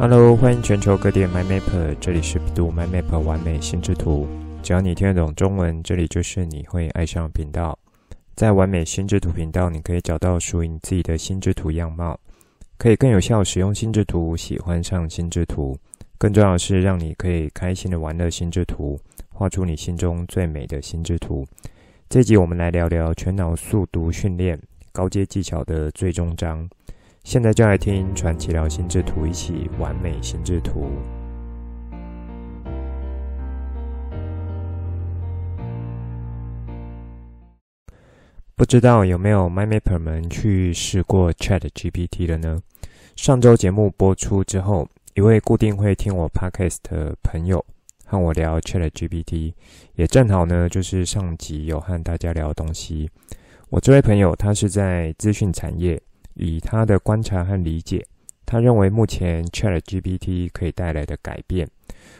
Hello，欢迎全球各地的 MyMapper，这里是读 My Map 完美心智图。只要你听得懂中文，这里就是你会爱上频道。在完美心智图频道，你可以找到属于你自己的心智图样貌，可以更有效使用心智图，喜欢上心智图。更重要的是，让你可以开心的玩乐心智图，画出你心中最美的心智图。这集我们来聊聊全脑速读训练高阶技巧的最终章。现在就来听传奇聊心智图，一起完美心智图。不知道有没有 MyMapper 们去试过 ChatGPT 了呢？上周节目播出之后，一位固定会听我 Podcast 的朋友和我聊 ChatGPT，也正好呢，就是上集有和大家聊东西。我这位朋友他是在资讯产业。以他的观察和理解，他认为目前 ChatGPT 可以带来的改变，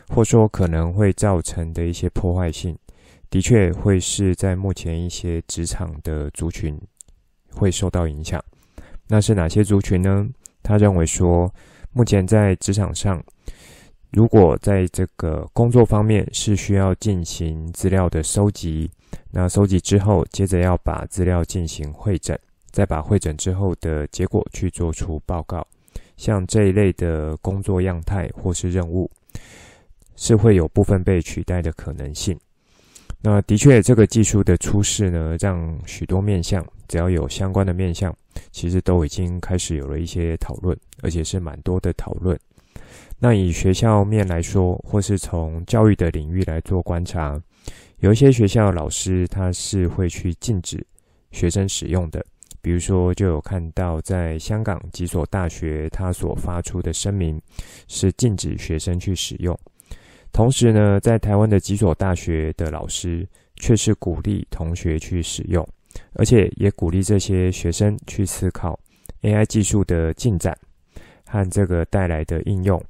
或说可能会造成的一些破坏性，的确会是在目前一些职场的族群会受到影响。那是哪些族群呢？他认为说，目前在职场上，如果在这个工作方面是需要进行资料的收集，那收集之后，接着要把资料进行会诊。再把会诊之后的结果去做出报告，像这一类的工作样态或是任务，是会有部分被取代的可能性。那的确，这个技术的出世呢，让许多面向，只要有相关的面向，其实都已经开始有了一些讨论，而且是蛮多的讨论。那以学校面来说，或是从教育的领域来做观察，有一些学校老师他是会去禁止学生使用的。比如说，就有看到在香港几所大学，他所发出的声明是禁止学生去使用。同时呢，在台湾的几所大学的老师却是鼓励同学去使用，而且也鼓励这些学生去思考 AI 技术的进展和这个带来的应用。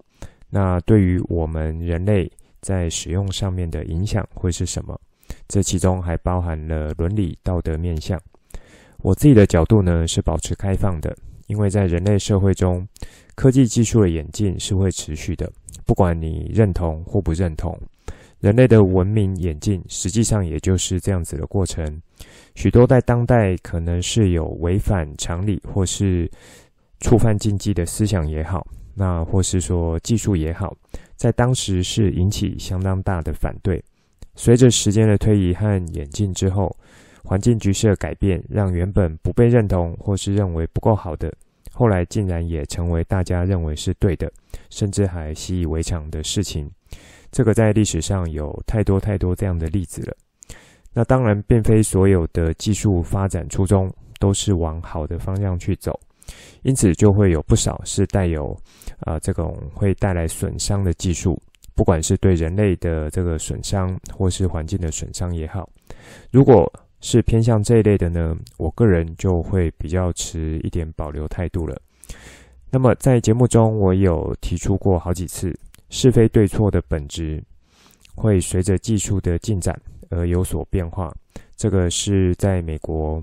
那对于我们人类在使用上面的影响会是什么？这其中还包含了伦理道德面向。我自己的角度呢，是保持开放的，因为在人类社会中，科技技术的演进是会持续的，不管你认同或不认同，人类的文明演进实际上也就是这样子的过程。许多在当代可能是有违反常理或是触犯禁忌的思想也好，那或是说技术也好，在当时是引起相当大的反对。随着时间的推移和演进之后，环境局势的改变，让原本不被认同或是认为不够好的，后来竟然也成为大家认为是对的，甚至还习以为常的事情。这个在历史上有太多太多这样的例子了。那当然，并非所有的技术发展初衷都是往好的方向去走，因此就会有不少是带有啊、这种会带来损伤的技术，不管是对人类的这个损伤，或是环境的损伤也好，如果是偏向这一类的呢，我个人就会比较持一点保留态度了。那么在节目中，我有提出过好几次，是非对错的本质会随着技术的进展而有所变化。这个是在美国，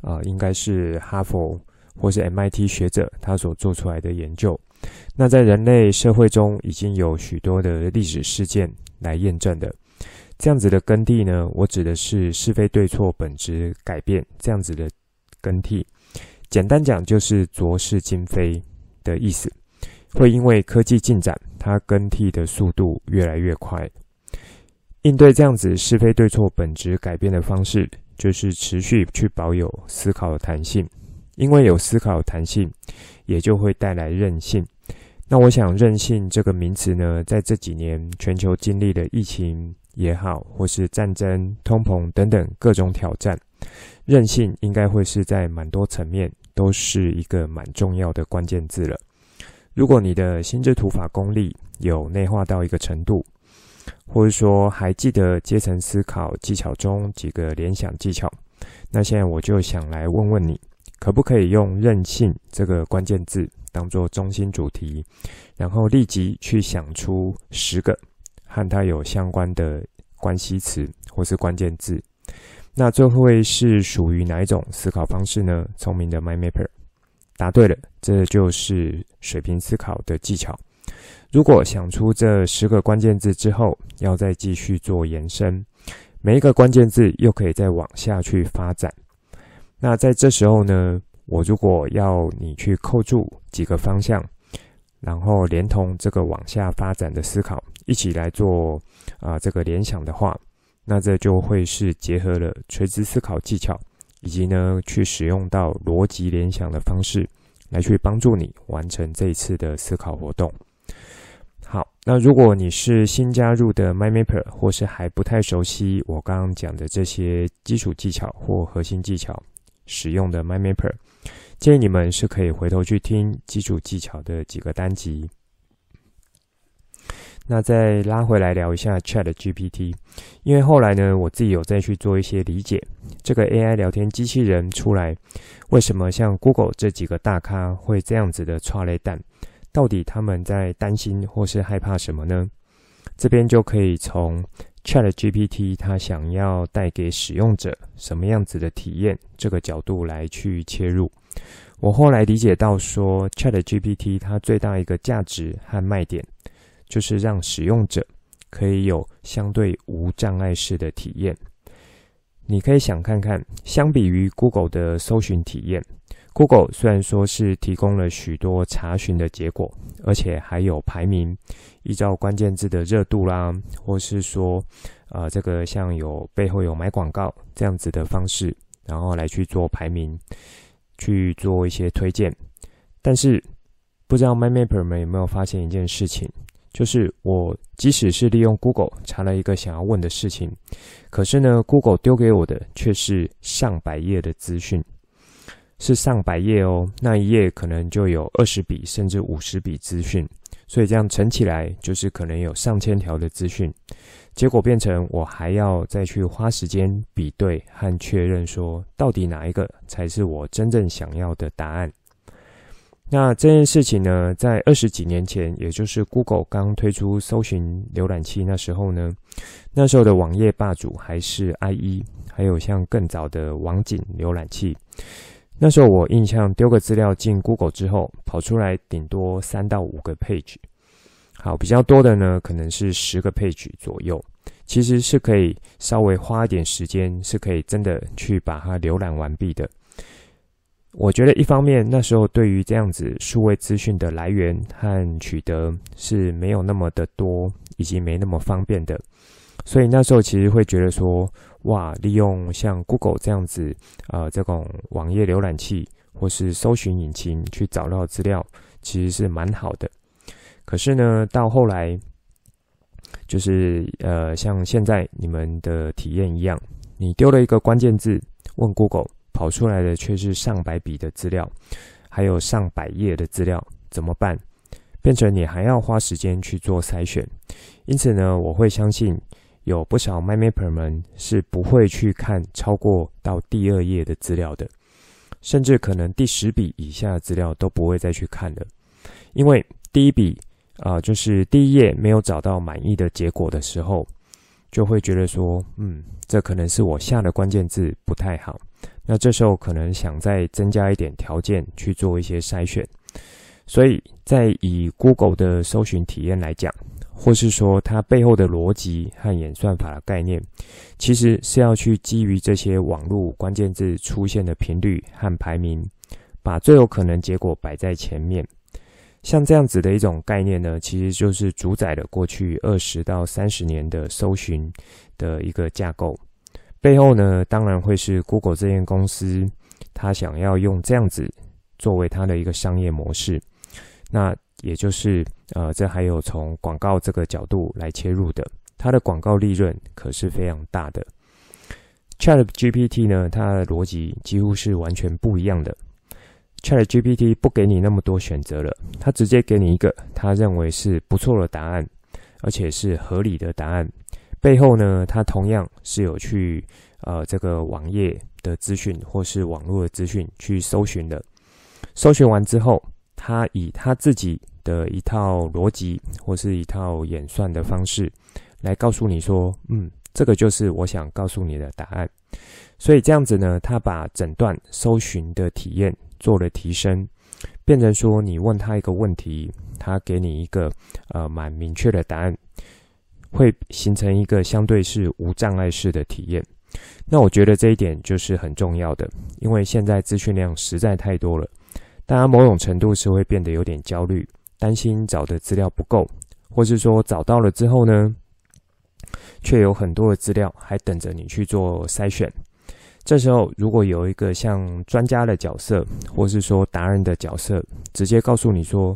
啊、应该是哈佛或是 MIT 学者他所做出来的研究。那在人类社会中，已经有许多的历史事件来验证的。这样子的更替呢，我指的是是非对错本质改变这样子的更替。简单讲就是浊是今非的意思，会因为科技进展，它更替的速度越来越快。应对这样子是非对错本质改变的方式，就是持续去保有思考的弹性。因为有思考的弹性，也就会带来韧性。那我想韧性这个名词呢，在这几年全球经历了疫情。也好，或是战争、通膨等等各种挑战，韧性应该会是在蛮多层面都是一个蛮重要的关键字了。如果你的心智图法功力有内化到一个程度，或者说还记得阶层思考技巧中几个联想技巧，那现在我就想来问问你，可不可以用韧性这个关键字当做中心主题，然后立即去想出十个。和它有相关的关系词或是关键字，那最后会是属于哪一种思考方式呢？聪明的 MyMapper，答对了，这就是水平思考的技巧。如果想出这十个关键字之后，要再继续做延伸，每一个关键字又可以再往下去发展。那在这时候呢，我如果要你去扣住几个方向，然后连同这个往下发展的思考一起来做啊、这个联想的话，那这就会是结合了垂直思考技巧，以及呢去使用到逻辑联想的方式，来去帮助你完成这一次的思考活动。好，那如果你是新加入的 MyMapper，或是还不太熟悉我刚刚讲的这些基础技巧或核心技巧使用的 MyMapper，建议你们是可以回头去听基础技巧的几个单集。那再拉回来聊一下 ChatGPT，因为后来呢，我自己有再去做一些理解，这个 AI 聊天机器人出来，为什么像 Google 这几个大咖会这样子的剉咧等，到底他们在担心或是害怕什么呢？这边就可以从 ChatGPT 它想要带给使用者什么样子的体验这个角度来去切入。我后来理解到说，ChatGPT 它最大一个价值和卖点。就是让使用者可以有相对无障碍式的体验。你可以想看看，相比于 Google 的搜寻体验，Google 虽然说是提供了许多查询的结果，而且还有排名，依照关键字的热度啦，或是说，呃，这个像有背后有买广告这样子的方式，然后来去做排名，去做一些推荐。但是，不知道 MyMapper 们有没有发现一件事情？就是我即使是利用 Google 查了一个想要问的事情，可是呢，Google 丢给我的却是上百页的资讯，是上百页哦。那一页可能就有二十笔甚至五十笔资讯，所以这样乘起来就是可能有上千条的资讯。结果变成我还要再去花时间比对和确认，说到底哪一个才是我真正想要的答案。那这件事情呢，在二十几年前，也就是 Google 刚推出搜寻浏览器那时候呢，那时候的网页霸主还是 IE，还有像更早的网景浏览器。那时候我印象丢个资料进 Google 之后，跑出来顶多三到五个 page，好，比较多的呢可能是十个 page 左右，其实是可以稍微花一点时间，是可以真的去把它浏览完毕的。我觉得一方面那时候对于这样子数位资讯的来源和取得是没有那么的多，以及没那么方便的，所以那时候其实会觉得说，哇，利用像 Google 这样子，呃，这种网页浏览器或是搜寻引擎去找到资料，其实是蛮好的。可是呢，到后来，就是呃，像现在你们的体验一样，你丢了一个关键字问 Google。跑出来的却是上百笔的资料，还有上百页的资料，怎么办？变成你还要花时间去做筛选。因此呢，我会相信有不少 m y m a p e r 们是不会去看超过到第二页的资料的，甚至可能第十笔以下的资料都不会再去看了，因为第一笔啊、就是第一页没有找到满意的结果的时候，就会觉得说，嗯，这可能是我下的关键字不太好。那这时候可能想再增加一点条件去做一些筛选，所以在以 Google 的搜寻体验来讲，或是说它背后的逻辑和演算法的概念，其实是要去基于这些网络关键字出现的频率和排名，把最有可能结果摆在前面。像这样子的一种概念呢，其实就是主宰了过去二十到三十年的搜寻的一个架构。背后呢，当然会是 Google 这间公司，他想要用这样子作为他的一个商业模式。那也就是呃，这还有从广告这个角度来切入的，它的广告利润可是非常大的。ChatGPT 呢，它的逻辑几乎是完全不一样的。ChatGPT 不给你那么多选择了，它直接给你一个他认为是不错的答案，而且是合理的答案。背后呢，它同样是有去呃这个网页的资讯或是网络的资讯去搜寻的。搜寻完之后，他以他自己的一套逻辑或是一套演算的方式来告诉你说，嗯，这个就是我想告诉你的答案。所以这样子呢，他把整段搜寻的体验做了提升，变成说你问他一个问题，他给你一个呃蛮明确的答案，会形成一个相对是无障碍式的体验。那我觉得这一点就是很重要的，因为现在资讯量实在太多了，大家某种程度是会变得有点焦虑，担心找的资料不够，或是说找到了之后呢，却有很多的资料还等着你去做筛选。这时候，如果有一个像专家的角色，或是说达人的角色，直接告诉你说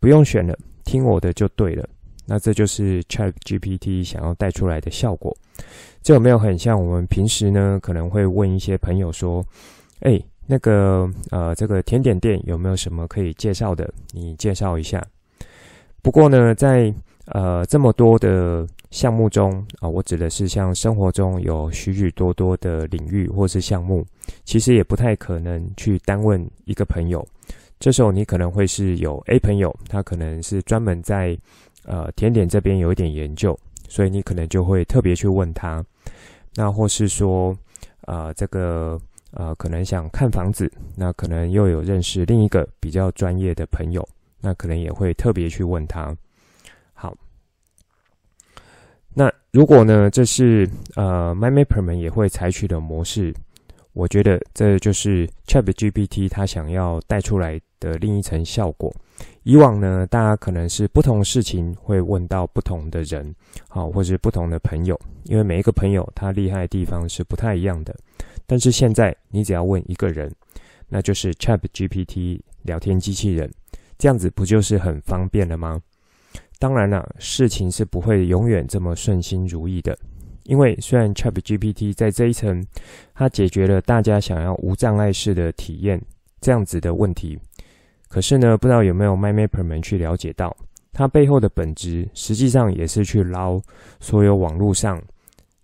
不用选了，听我的就对了，那这就是 ChatGPT 想要带出来的效果。这有没有很像我们平时呢？可能会问一些朋友说：“哎，那个呃，这个甜点店有没有什么可以介绍的？你介绍一下。”不过呢，在呃这么多的项目中啊，我指的是像生活中有许许多多的领域或是项目，其实也不太可能去单问一个朋友。这时候你可能会是有 A 朋友，他可能是专门在呃甜点这边有一点研究，所以你可能就会特别去问他。那或是说，呃这个呃可能想看房子，那可能又有认识另一个比较专业的朋友，那可能也会特别去问他。好。那如果呢，这是呃，MyMapper 们也会采取的模式，我觉得这就是 ChatGPT 它想要带出来的另一层效果。以往呢，大家可能是不同事情会问到不同的人，好，或是不同的朋友，因为每一个朋友他厉害的地方是不太一样的。但是现在你只要问一个人，那就是 ChatGPT 聊天机器人，这样子不就是很方便了吗？当然了，事情是不会永远这么顺心如意的，因为虽然 ChatGPT 在这一层，它解决了大家想要无障碍式的体验这样子的问题，可是呢，不知道有没有 MyMapper 们去了解到，它背后的本质实际上也是去捞所有网络上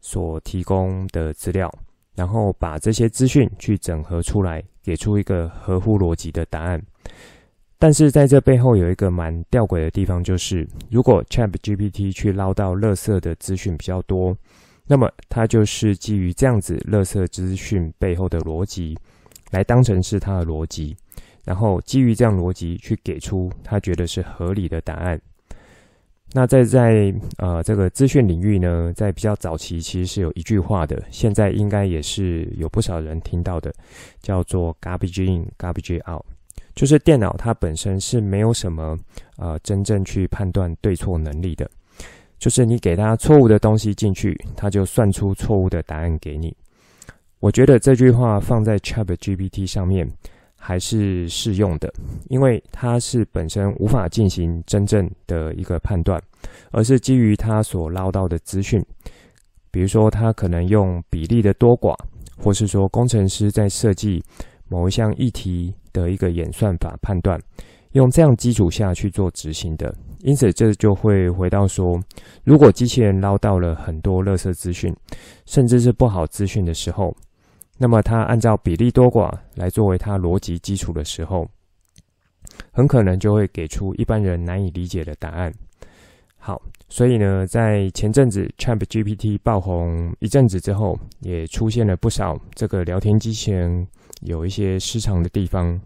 所提供的资料，然后把这些资讯去整合出来，给出一个合乎逻辑的答案。但是在这背后有一个蛮吊诡的地方，就是如果 ChatGPT 去捞到垃圾的资讯比较多，那么它就是基于这样子垃圾资讯背后的逻辑，来当成是它的逻辑，然后基于这样逻辑去给出他觉得是合理的答案。那在在呃这个资讯领域呢，在比较早期其实是有一句话的，现在应该也是有不少人听到的，叫做 “garbage in, garbage out”。就是电脑它本身是没有什么呃真正去判断对错能力的，就是你给它错误的东西进去，它就算出错误的答案给你。我觉得这句话放在 ChatGPT 上面还是适用的，因为它是本身无法进行真正的一个判断，而是基于它所捞到的资讯，比如说它可能用比例的多寡，或是说工程师在设计某一项议题。的一个演算法判断，用这样基础下去做执行的，因此这就会回到说，如果机器人捞到了很多垃圾资讯，甚至是不好资讯的时候，那么它按照比例多寡来作为它逻辑基础的时候，很可能就会给出一般人难以理解的答案。好，所以呢，在前阵子 ChatGPT 爆红一阵子之后，也出现了不少这个聊天机器人。有一些失常的地方，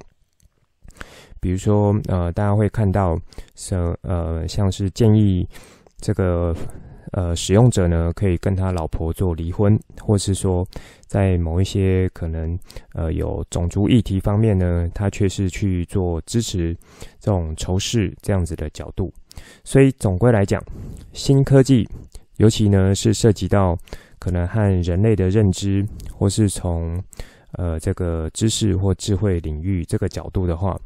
比如说，呃，大家会看到，像呃，像是建议这个呃使用者呢，可以跟他老婆做离婚，或是说，在某一些可能呃有种族议题方面呢，他却是去做支持这种仇视这样子的角度。所以总归来讲，新科技，尤其呢是涉及到可能和人类的认知，或是从呃，这个知识或智慧领域这个角度的话，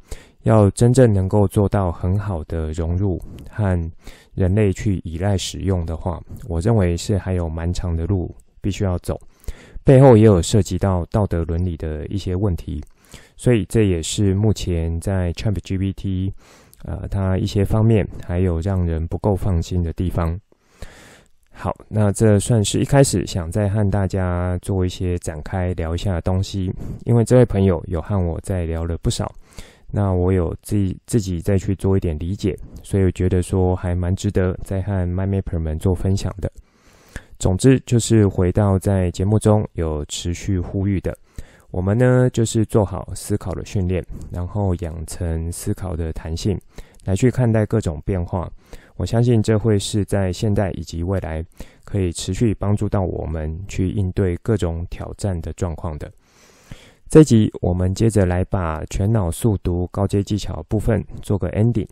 要真正能够做到很好的融入和人类去依赖使用的话，我认为是还有蛮长的路必须要走，背后也有涉及到道德伦理的一些问题，所以这也是目前在 ChatGPT 呃，它一些方面还有让人不够放心的地方。好，那这算是一开始想再和大家做一些展开聊一下的东西，因为这位朋友有和我在聊了不少，那我有自己自己再去做一点理解，所以我觉得说还蛮值得再和 MyMapper 们做分享的。总之就是回到在节目中有持续呼吁的，我们呢就是做好思考的训练，然后养成思考的弹性，来去看待各种变化。我相信这会是在现代以及未来可以持续帮助到我们去应对各种挑战的状况的。这集我们接着来把全脑速读高阶技巧部分做个 ending。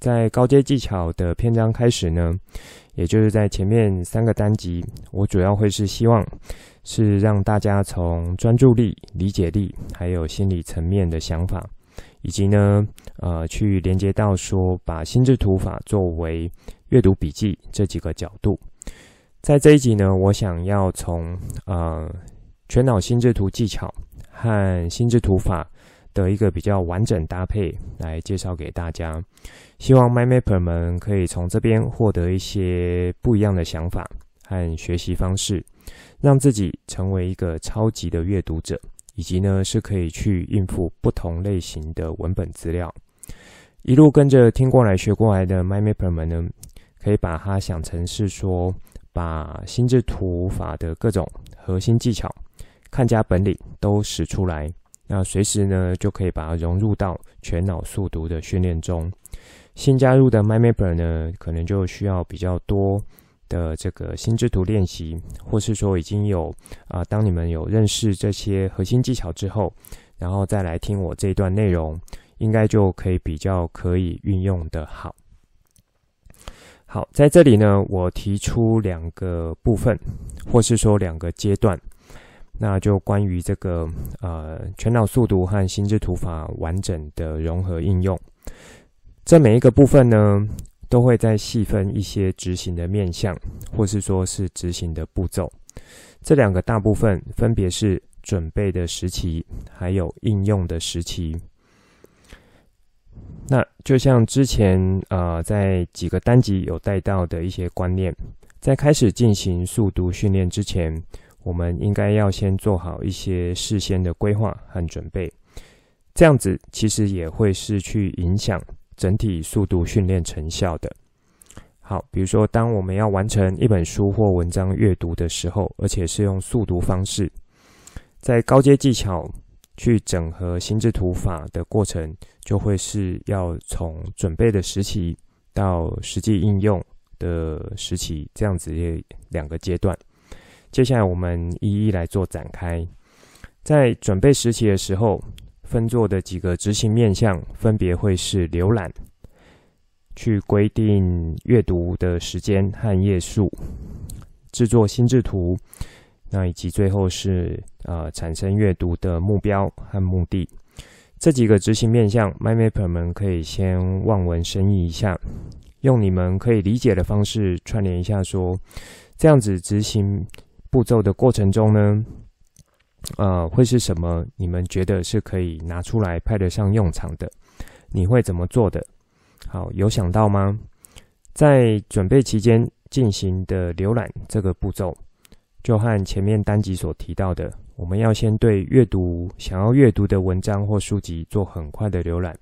在高阶技巧的篇章开始呢，也就是在前面三个单集，我主要会是希望是让大家从专注力、理解力，还有心理层面的想法，以及呢，呃，去连接到说把心智图法作为阅读笔记这几个角度。在这一集呢，我想要从呃全脑心智图技巧和心智图法的一个比较完整搭配来介绍给大家。希望 MindMapper 们可以从这边获得一些不一样的想法和学习方式，让自己成为一个超级的阅读者，以及呢是可以去应付不同类型的文本资料。一路跟着听过来学过来的 MindMapper 们呢，可以把它想成是说，把心智图法的各种核心技巧、看家本领都使出来，那随时呢就可以把它融入到全脑速读的训练中。新加入的 MindMapper 呢，可能就需要比较多的这个心智图练习，或是说已经有啊、当你们有认识这些核心技巧之后，然后再来听我这一段内容，应该就可以比较可以运用的好。好，在这里呢，我提出两个部分，或是说两个阶段，那就关于这个呃全脑速读和心智图法完整的融合应用。这每一个部分呢，都会再细分一些执行的面向，或是说是执行的步骤。这两个大部分分别是准备的时期，还有应用的时期。那就像之前呃，在几个单集有带到的一些观念，在开始进行速读训练之前，我们应该要先做好一些事先的规划和准备。这样子其实也会是去影响。整体速读训练成效的。好，比如说，当我们要完成一本书或文章阅读的时候，而且是用速读方式，在高阶技巧去整合心智图法的过程，就会是要从准备的时期到实际应用的时期，这样子的两个阶段。接下来我们一一来做展开。在准备时期的时候，分做的几个执行面向，分别会是浏览、去规定阅读的时间和页数、制作心智图，那以及最后是呃产生阅读的目标和目的。这几个执行面向，MindMapper 们可以先望文生义一下，用你们可以理解的方式串联一下说，说这样子执行步骤的过程中呢。呃，会是什么？你们觉得是可以拿出来派得上用场的？你会怎么做的？好，有想到吗？在准备期间进行的浏览这个步骤，就和前面单集所提到的，我们要先对阅读想要阅读的文章或书籍做很快的浏览，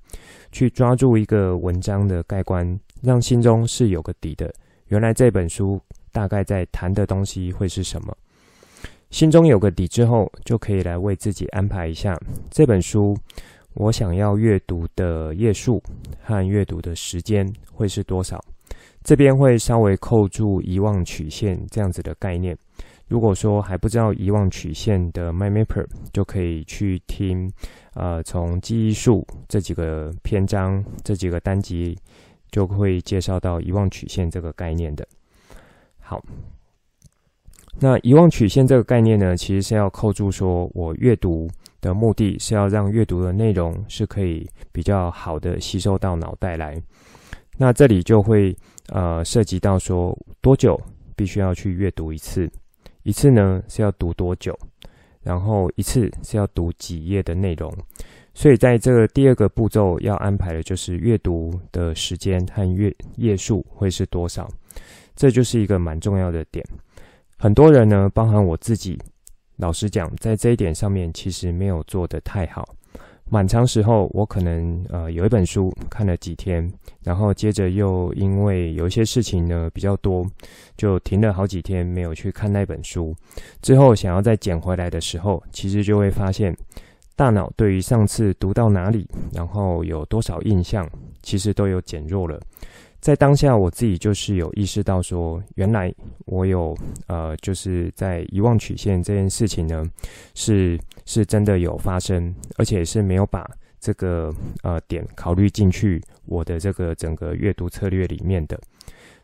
去抓住一个文章的概观，让心中是有个底的。原来这本书大概在谈的东西会是什么？心中有个底之后，就可以来为自己安排一下这本书，我想要阅读的页数和阅读的时间会是多少。这边会稍微扣住遗忘曲线这样子的概念。如果说还不知道遗忘曲线的 MyMapper，就可以去听，呃，从记忆术这几个篇章、这几个单集，就会介绍到遗忘曲线这个概念的。好。那遗忘曲线这个概念呢，其实是要扣住说，我阅读的目的是要让阅读的内容是可以比较好的吸收到脑袋来。那这里就会呃涉及到说，多久必须要去阅读一次，一次呢是要读多久，然后一次是要读几页的内容。所以在这个第二个步骤要安排的就是阅读的时间和阅页数会是多少，这就是一个蛮重要的点。很多人呢，包含我自己，老实讲，在这一点上面其实没有做得太好。蛮长时候，我可能呃有一本书看了几天，然后接着又因为有一些事情呢比较多，就停了好几天没有去看那本书。之后想要再捡回来的时候，其实就会发现，大脑对于上次读到哪里，然后有多少印象，其实都有减弱了。在当下，我自己就是有意识到说，原来我有呃，就是在遗忘曲线这件事情呢，是是真的有发生，而且是没有把这个呃点考虑进去我的这个整个阅读策略里面的。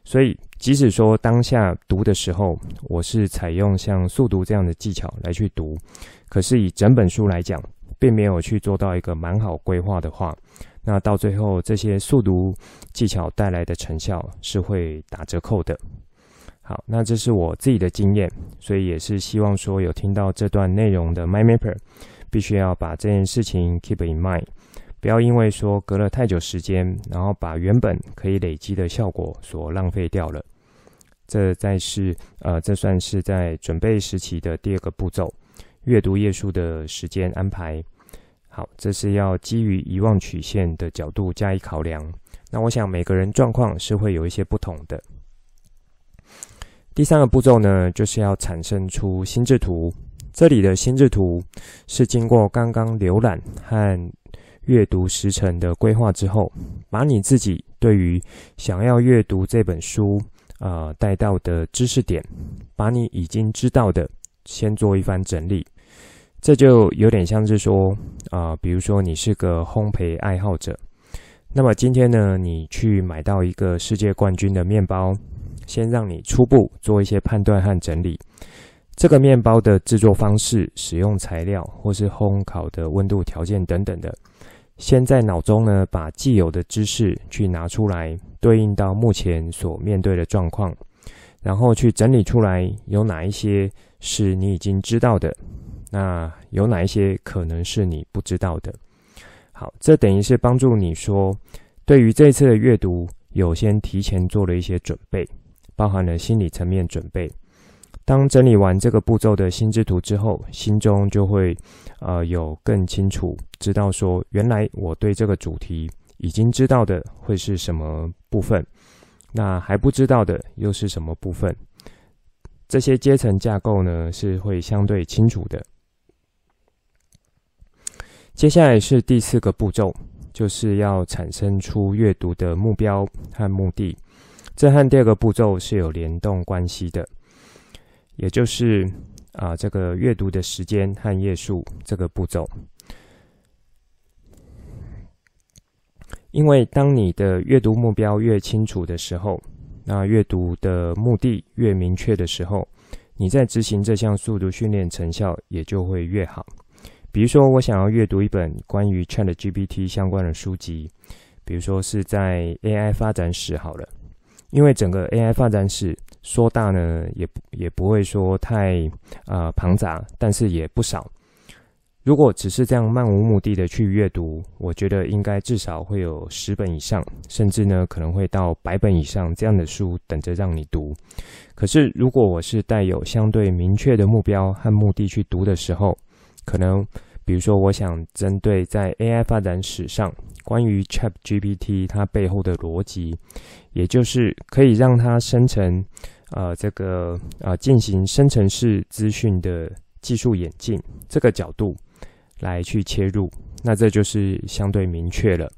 所以，即使说当下读的时候，我是采用像速读这样的技巧来去读，可是以整本书来讲，并没有去做到一个蛮好规划的话。那到最后，这些速读技巧带来的成效是会打折扣的。好，那这是我自己的经验，所以也是希望说有听到这段内容的 MyMapper，必须要把这件事情 keep in mind，不要因为说隔了太久时间，然后把原本可以累积的效果所浪费掉了。这再是呃，这算是在准备时期的第二个步骤，阅读页数的时间安排。好，这是要基于遗忘曲线的角度加以考量。那我想每个人状况是会有一些不同的。第三个步骤呢，就是要产生出心智图。这里的心智图是经过刚刚浏览和阅读时程的规划之后，把你自己对于想要阅读这本书啊、呃、带到的知识点，把你已经知道的先做一番整理。这就有点像是说，啊、比如说你是个烘焙爱好者，那么今天呢，你去买到一个世界冠军的面包，先让你初步做一些判断和整理，这个面包的制作方式、使用材料或是烘烤的温度条件等等的，先在脑中呢把既有的知识去拿出来，对应到目前所面对的状况，然后去整理出来有哪一些是你已经知道的。那有哪一些可能是你不知道的？好，这等于是帮助你说，对于这次的阅读，有先提前做了一些准备，包含了心理层面准备。当整理完这个步骤的心智图之后，心中就会呃有更清楚知道说，原来我对这个主题已经知道的会是什么部分，那还不知道的又是什么部分？这些阶层架构呢，是会相对清楚的。接下来是第四个步骤，就是要产生出阅读的目标和目的。这和第二个步骤是有联动关系的，也就是啊，这个阅读的时间和页数这个步骤。因为当你的阅读目标越清楚的时候，那阅读的目的越明确的时候，你在执行这项速读训练成效也就会越好。比如说，我想要阅读一本关于 ChatGPT 相关的书籍，比如说是在 AI 发展史好了，因为整个 AI 发展史说大呢，也也不会说太啊、呃、庞杂，但是也不少。如果只是这样漫无目的的去阅读，我觉得应该至少会有十本以上，甚至呢可能会到百本以上这样的书等着让你读。可是如果我是带有相对明确的目标和目的去读的时候，可能，比如说，我想针对在 AI 发展史上关于 ChatGPT 它背后的逻辑，也就是可以让它生成，呃，这个呃进行生成式资讯的技术演进这个角度来去切入，那这就是相对明确了。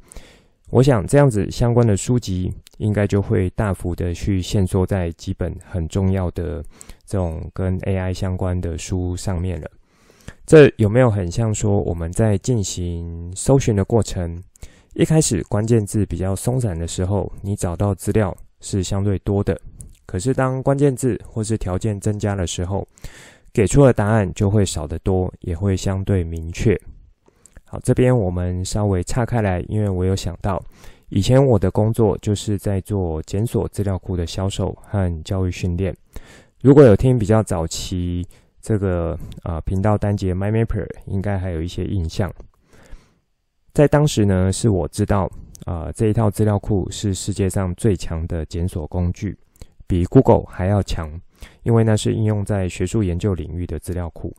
我想这样子相关的书籍应该就会大幅的去限缩在几本很重要的这种跟 AI 相关的书上面了。这有没有很像说我们在进行搜寻的过程，一开始关键字比较松散的时候，你找到资料是相对多的。可是当关键字或是条件增加的时候，给出的答案就会少得多，也会相对明确。好，这边我们稍微岔开来，因为我有想到，以前我的工作就是在做检索资料库的销售和教育训练。如果有听比较早期。这个啊、频道单节 MyMapper 应该还有一些印象。在当时呢，是我知道啊、呃，这一套资料库是世界上最强的检索工具，比 Google 还要强，因为那是应用在学术研究领域的资料库。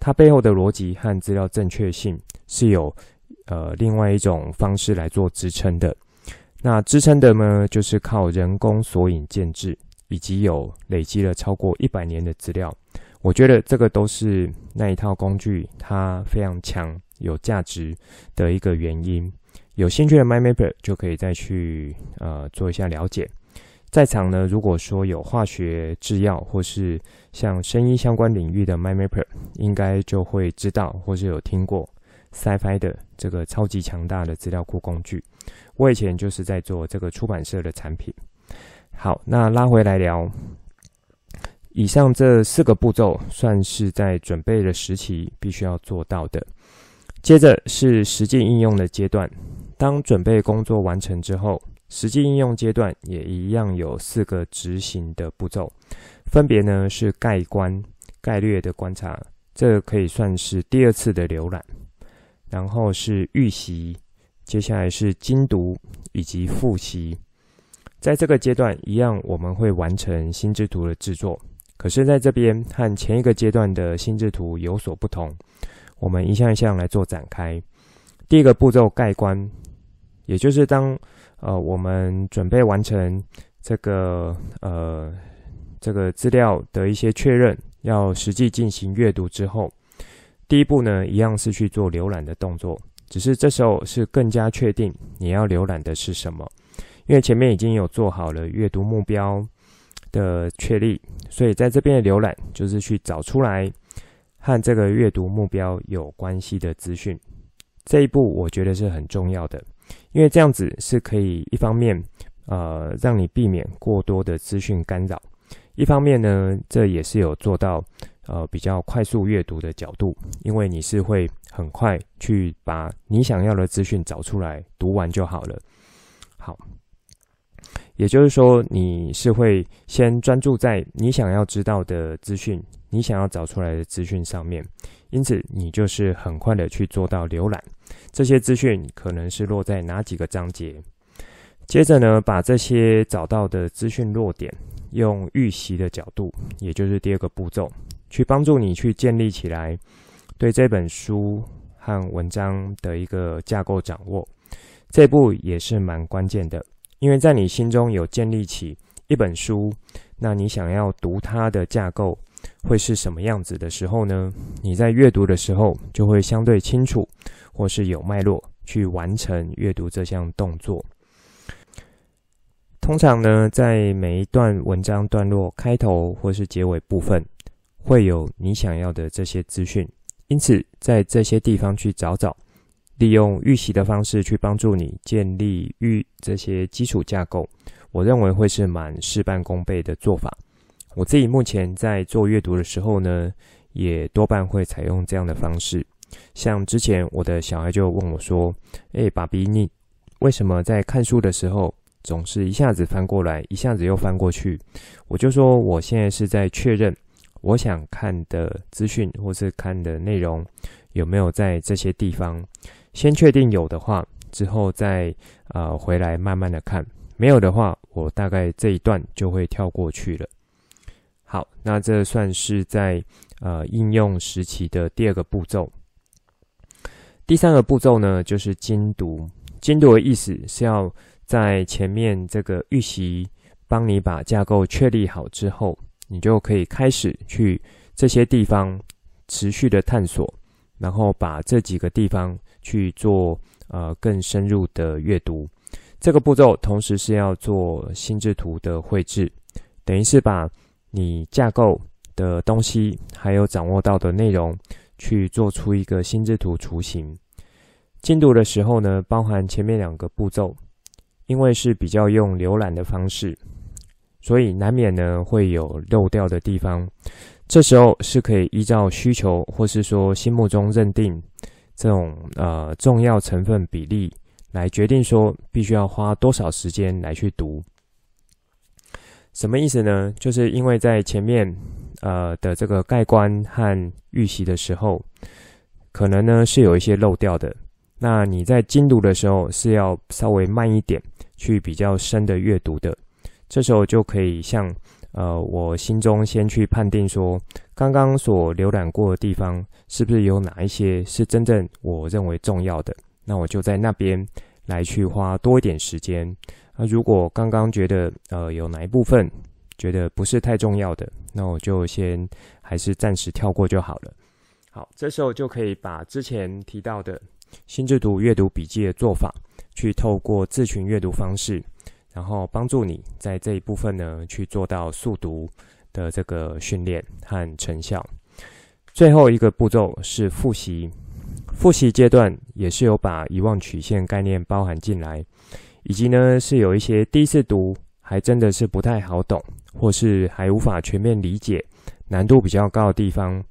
它背后的逻辑和资料正确性是有呃另外一种方式来做支撑的。那支撑的呢，就是靠人工索引建制，以及有累积了超过一百年的资料。我觉得这个都是那一套工具它非常强、有价值的一个原因。有兴趣的 MyMapper 就可以再去呃做一下了解。在场呢，如果说有化学、制药或是像生医相关领域的 MyMapper，应该就会知道或是有听过 SciFi 的这个超级强大的资料库工具。我以前就是在做这个出版社的产品。好，那拉回来聊，以上这四个步骤算是在准备的时期必须要做到的。接着是实际应用的阶段。当准备工作完成之后，实际应用阶段也一样有四个执行的步骤，分别呢是概观、概略的观察，这可以算是第二次的浏览，然后是预习。接下来是精读以及复习，在这个阶段一样，我们会完成心智图的制作。可是，在这边和前一个阶段的心智图有所不同。我们一项一项来做展开。第一个步骤盖棺，也就是当呃我们准备完成这个呃这个资料的一些确认，要实际进行阅读之后，第一步呢，一样是去做浏览的动作。只是这时候是更加确定你要浏览的是什么，因为前面已经有做好了阅读目标的确立，所以在这边的浏览就是去找出来和这个阅读目标有关系的资讯。这一步我觉得是很重要的，因为这样子是可以一方面呃让你避免过多的资讯干扰，一方面呢这也是有做到。呃，比较快速阅读的角度，因为你是会很快去把你想要的资讯找出来，读完就好了。好，也就是说，你是会先专注在你想要知道的资讯，你想要找出来的资讯上面，因此你就是很快的去做到浏览这些资讯，可能是落在哪几个章节。接着呢，把这些找到的资讯落点，用预习的角度，也就是第二个步骤。去帮助你去建立起来对这本书和文章的一个架构掌握，这步也是蛮关键的，因为在你心中有建立起一本书，那你想要读它的架构会是什么样子的时候呢？你在阅读的时候就会相对清楚，或是有脉络去完成阅读这项动作。通常呢，在每一段文章段落开头或是结尾部分。会有你想要的这些资讯，因此在这些地方去找找，利用预习的方式去帮助你建立预这些基础架构，我认为会是蛮事半功倍的做法。我自己目前在做阅读的时候呢，也多半会采用这样的方式。像之前我的小孩就问我说：“诶，爸比，你为什么在看书的时候总是一下子翻过来，一下子又翻过去？”我就说：“我现在是在确认。”我想看的资讯或是看的内容有没有在这些地方？先确定有的话，之后再呃回来慢慢的看。没有的话，我大概这一段就会跳过去了。好，那这算是在呃应用时期的第二个步骤。第三个步骤呢，就是精读。精读的意思是要在前面这个预习帮你把架构确立好之后。你就可以开始去这些地方持续的探索，然后把这几个地方去做呃更深入的阅读。这个步骤同时是要做心智图的绘制，等于是把你架构的东西还有掌握到的内容去做出一个心智图雏形。精读的时候呢，包含前面两个步骤，因为是比较用浏览的方式。所以难免呢会有漏掉的地方，这时候是可以依照需求，或是说心目中认定这种呃重要成分比例来决定说必须要花多少时间来去读。什么意思呢？就是因为在前面呃的这个概观和预习的时候，可能呢是有一些漏掉的。那你在精读的时候是要稍微慢一点，去比较深的阅读的。这时候就可以像，呃，我心中先去判定说，刚刚所浏览过的地方是不是有哪一些是真正我认为重要的，那我就在那边来去花多一点时间。那如果刚刚觉得呃有哪一部分觉得不是太重要的，那我就先还是暂时跳过就好了。好，这时候就可以把之前提到的心智图阅读笔记的做法，去透过自群阅读方式，然后帮助你在这一部分呢去做到速读的这个训练和成效。最后一个步骤是复习，复习阶段也是有把遗忘曲线概念包含进来。以及呢，是有一些第一次读还真的是不太好懂，或是还无法全面理解，难度比较高的地方，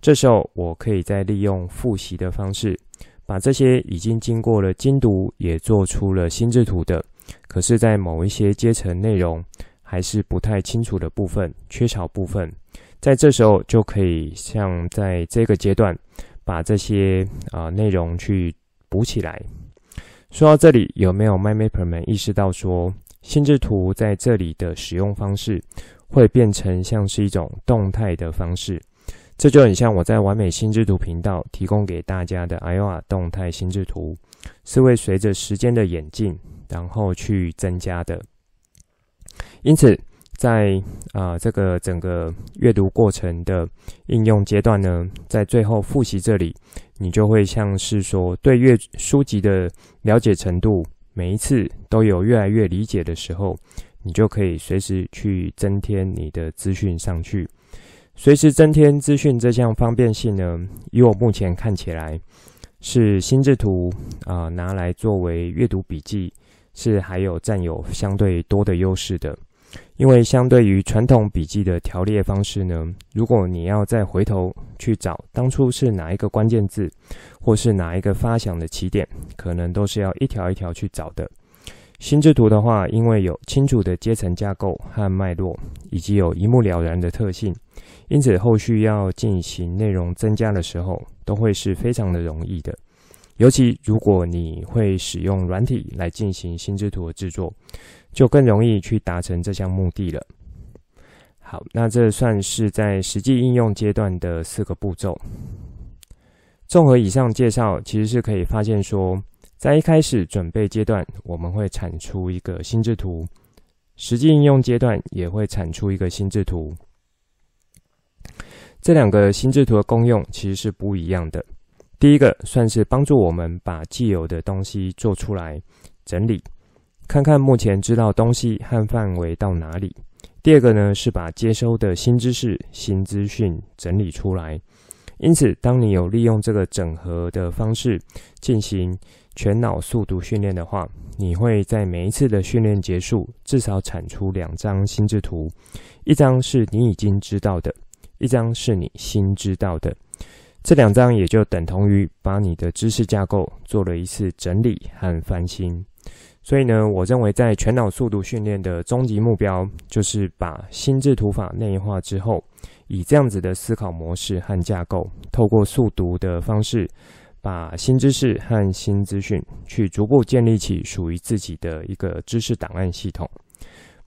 这时候我可以再利用复习的方式，把这些已经经过了精读，也做出了心智图的，可是，在某一些阶层内容还是不太清楚的部分，缺少部分，在这时候就可以像在这个阶段，把这些啊、内容去补起来。说到这里，有没有 MyMapper 们意识到说，心智图在这里的使用方式会变成像是一种动态的方式？这就很像我在完美心智图频道提供给大家的 Iowa 动态心智图，是会随着时间的演进，然后去增加的。因此，在啊、这个整个阅读过程的应用阶段呢，在最后复习这里，你就会像是说对阅书籍的了解程度，每一次都有越来越理解的时候，你就可以随时去增添你的资讯上去。随时增添资讯这项方便性呢，以我目前看起来，是心智图啊、拿来作为阅读笔记，是还有占有相对多的优势的。因为相对于传统笔记的条列方式呢，如果你要再回头去找当初是哪一个关键字，或是哪一个发想的起点，可能都是要一条一条去找的。心智图的话，因为有清楚的阶层架构和脉络，以及有一目了然的特性，因此后续要进行内容增加的时候，都会是非常的容易的。尤其如果你会使用软体来进行心智图的制作，就更容易去达成这项目的了。好，那这算是在实际应用阶段的四个步骤。综合以上介绍，其实是可以发现说，在一开始准备阶段，我们会产出一个心智图；实际应用阶段也会产出一个心智图。这两个心智图的功用其实是不一样的。第一个算是帮助我们把既有的东西做出来整理，看看目前知道东西和范围到哪里。第二个呢是把接收的新知识、新资讯整理出来。因此，当你有利用这个整合的方式进行全脑速读训练的话，你会在每一次的训练结束至少产出两张心智图，一张是你已经知道的，一张是你新知道的。这两张也就等同于把你的知识架构做了一次整理和翻新，所以呢，我认为在全脑速读训练的终极目标，就是把心智图法内化之后，以这样子的思考模式和架构，透过速读的方式，把新知识和新资讯去逐步建立起属于自己的一个知识档案系统。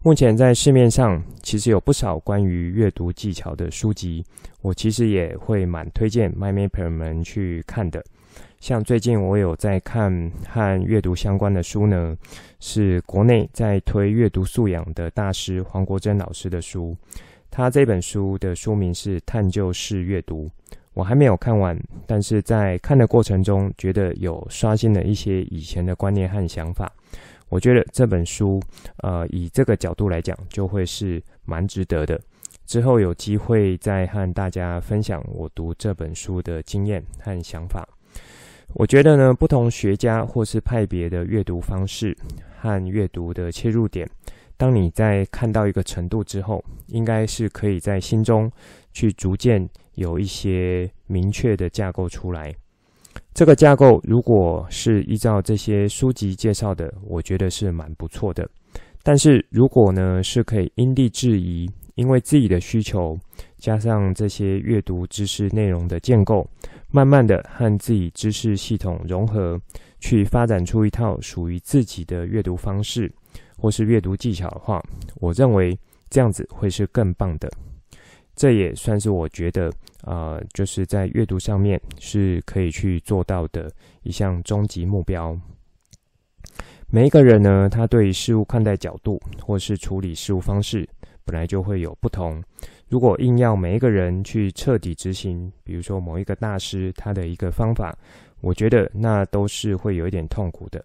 目前在市面上其实有不少关于阅读技巧的书籍，我其实也会蛮推荐 MyMapper 们去看的。像最近我有在看和阅读相关的书呢，是国内在推阅读素养的大师黄国珍老师的书。他这本书的书名是《探究式阅读》，我还没有看完，但是在看的过程中，觉得有刷新了一些以前的观念和想法。我觉得这本书，呃，以这个角度来讲，就会是蛮值得的。之后有机会再和大家分享我读这本书的经验和想法。我觉得呢，不同学家或是派别的阅读方式和阅读的切入点，当你在看到一个程度之后，应该是可以在心中去逐渐有一些明确的架构出来。这个架构如果是依照这些书籍介绍的，我觉得是蛮不错的。但是如果呢，是可以因地制宜，因为自己的需求，加上这些阅读知识内容的建构，慢慢的和自己知识系统融合，去发展出一套属于自己的阅读方式，或是阅读技巧的话，我认为这样子会是更棒的。这也算是我觉得、呃，就是在阅读上面是可以去做到的一项终极目标。每一个人呢，他对事物看待角度或是处理事物方式，本来就会有不同。如果硬要每一个人去彻底执行，比如说某一个大师他的一个方法，我觉得那都是会有一点痛苦的。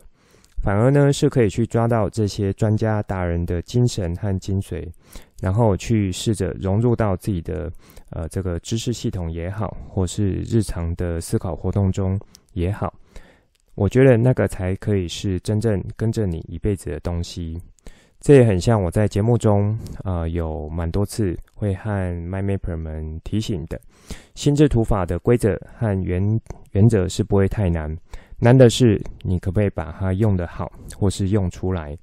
反而呢，是可以去抓到这些专家达人的精神和精髓，然后去试着融入到自己的呃这个知识系统也好，或是日常的思考活动中也好。我觉得那个才可以是真正跟着你一辈子的东西。这也很像我在节目中啊、呃，有蛮多次会和 MyMapper 们提醒的，心智图法的规则和原原则是不会太难，难的是你可不可以把它用得好，或是用出来。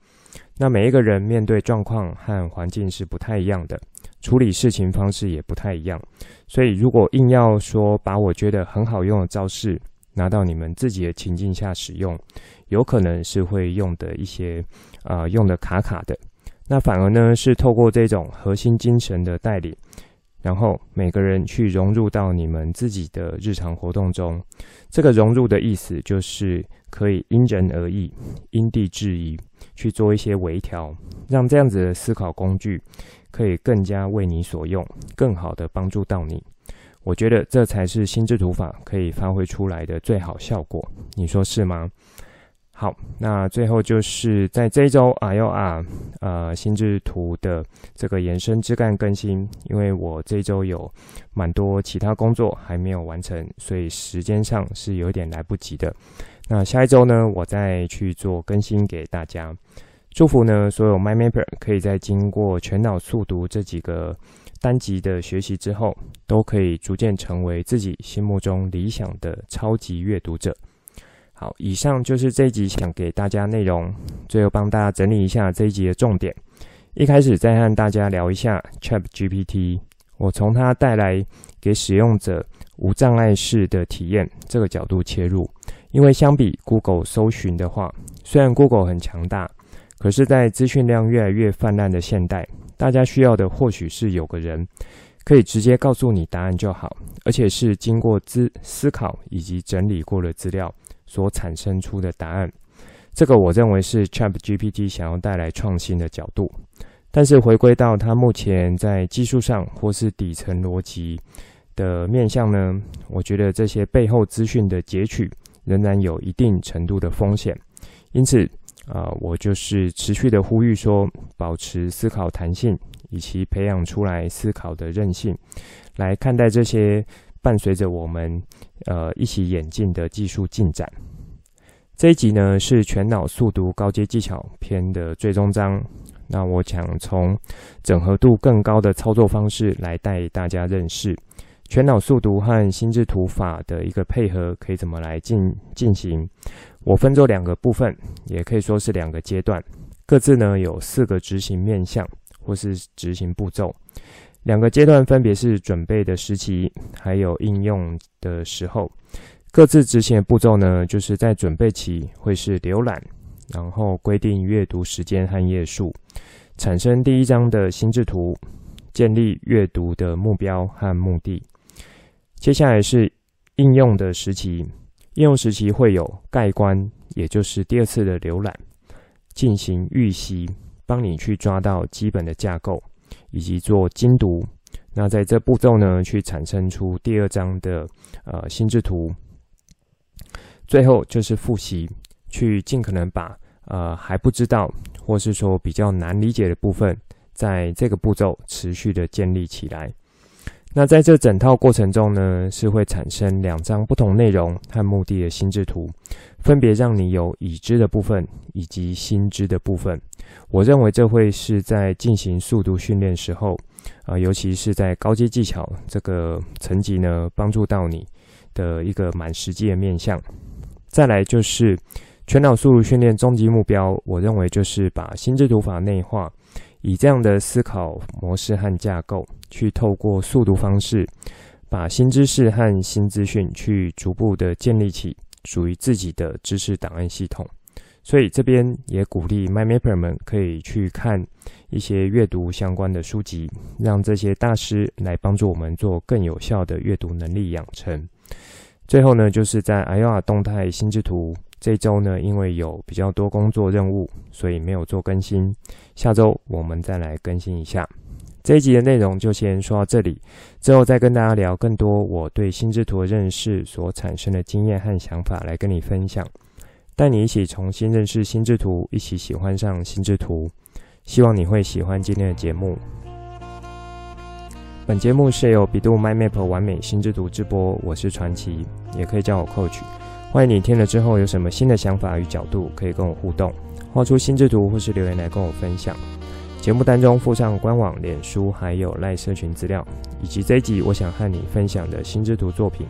那每一个人面对状况和环境是不太一样的，处理事情方式也不太一样，所以如果硬要说把我觉得很好用的招式，拿到你们自己的情境下使用，有可能是会用的一些、呃，用的卡卡的。那反而呢，是透过这种核心精神的带领，然后每个人去融入到你们自己的日常活动中。这个融入的意思就是可以因人而异、因地制宜去做一些微调，让这样子的思考工具可以更加为你所用，更好的帮助到你。我觉得这才是心智图法可以发挥出来的最好效果，你说是吗？好，那最后就是在这一周 RUR 呃心智图的这个延伸枝干更新，因为我这周有蛮多其他工作还没有完成，所以时间上是有点来不及的。那下一周呢，我再去做更新给大家。祝福呢，所有 MyMapper 可以在经过全脑速读这几个。单集的学习之后，都可以逐渐成为自己心目中理想的超级阅读者。好，以上就是这一集想给大家内容。最后帮大家整理一下这一集的重点。一开始再和大家聊一下 ChatGPT，我从它带来给使用者无障碍式的体验这个角度切入。因为相比 Google 搜寻的话，虽然 Google 很强大，可是，在资讯量越来越泛滥的现代。大家需要的或许是有个人可以直接告诉你答案就好，而且是经过思思考以及整理过的资料所产生出的答案。这个我认为是 ChatGPT 想要带来创新的角度。但是回归到它目前在技术上或是底层逻辑的面向呢，我觉得这些背后资讯的截取仍然有一定程度的风险，因此。啊、呃，我就是持续的呼吁说，保持思考弹性，以及培养出来思考的韧性，来看待这些伴随着我们呃一起演进的技术进展。这一集呢是全脑速读高阶技巧篇的最终章。那我想从整合度更高的操作方式来带大家认识全脑速读和心智图法的一个配合，可以怎么来进进行。我分作两个部分，也可以说是两个阶段，各自呢有四个执行面向或是执行步骤。两个阶段分别是准备的时期，还有应用的时候。各自执行的步骤呢，就是在准备期会是浏览，然后规定阅读时间和页数，产生第一张的心智图，建立阅读的目标和目的。接下来是应用的时期。应用时期会有盖棺，也就是第二次的浏览，进行预习，帮你去抓到基本的架构，以及做精读。那在这步骤呢，去产生出第二张的呃心智图。最后就是复习，去尽可能把呃还不知道或是说比较难理解的部分，在这个步骤持续的建立起来。那在这整套过程中呢，是会产生两张不同内容和目的的心智图，分别让你有已知的部分以及新知的部分。我认为这会是在进行速读训练时候，啊、尤其是在高阶技巧这个层级呢，帮助到你的一个蛮实际的面向。再来就是全脑速读训练终极目标，我认为就是把心智图法内化。以这样的思考模式和架构，去透过速读方式，把新知识和新资讯去逐步的建立起属于自己的知识档案系统。所以这边也鼓励 MyMapper 们可以去看一些阅读相关的书籍，让这些大师来帮助我们做更有效的阅读能力养成。最后呢，就是在 iOA 动态心智图这周呢，因为有比较多工作任务，所以没有做更新。下周我们再来更新一下。这一集的内容就先说到这里，之后再跟大家聊更多我对心智图的认识所产生的经验和想法来跟你分享。带你一起重新认识心智图，一起喜欢上心智图。希望你会喜欢今天的节目。本节目是由百度 My Map 完美心智图制播，我是传奇，也可以叫我 Coach。欢迎你听了之后有什么新的想法与角度，可以跟我互动，画出心智图或是留言来跟我分享。节目当中附上官网、脸书还有赖社群资料，以及这一集我想和你分享的心智图作品。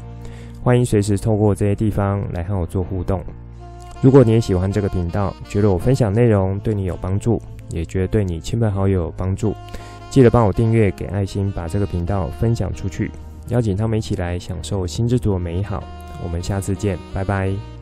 欢迎随时透过这些地方来和我做互动。如果你也喜欢这个频道，觉得我分享内容对你有帮助，也觉得对你亲朋好友有帮助，记得帮我订阅、给爱心，把这个频道分享出去，邀请他们一起来享受心智图的美好。我们下次见，拜拜。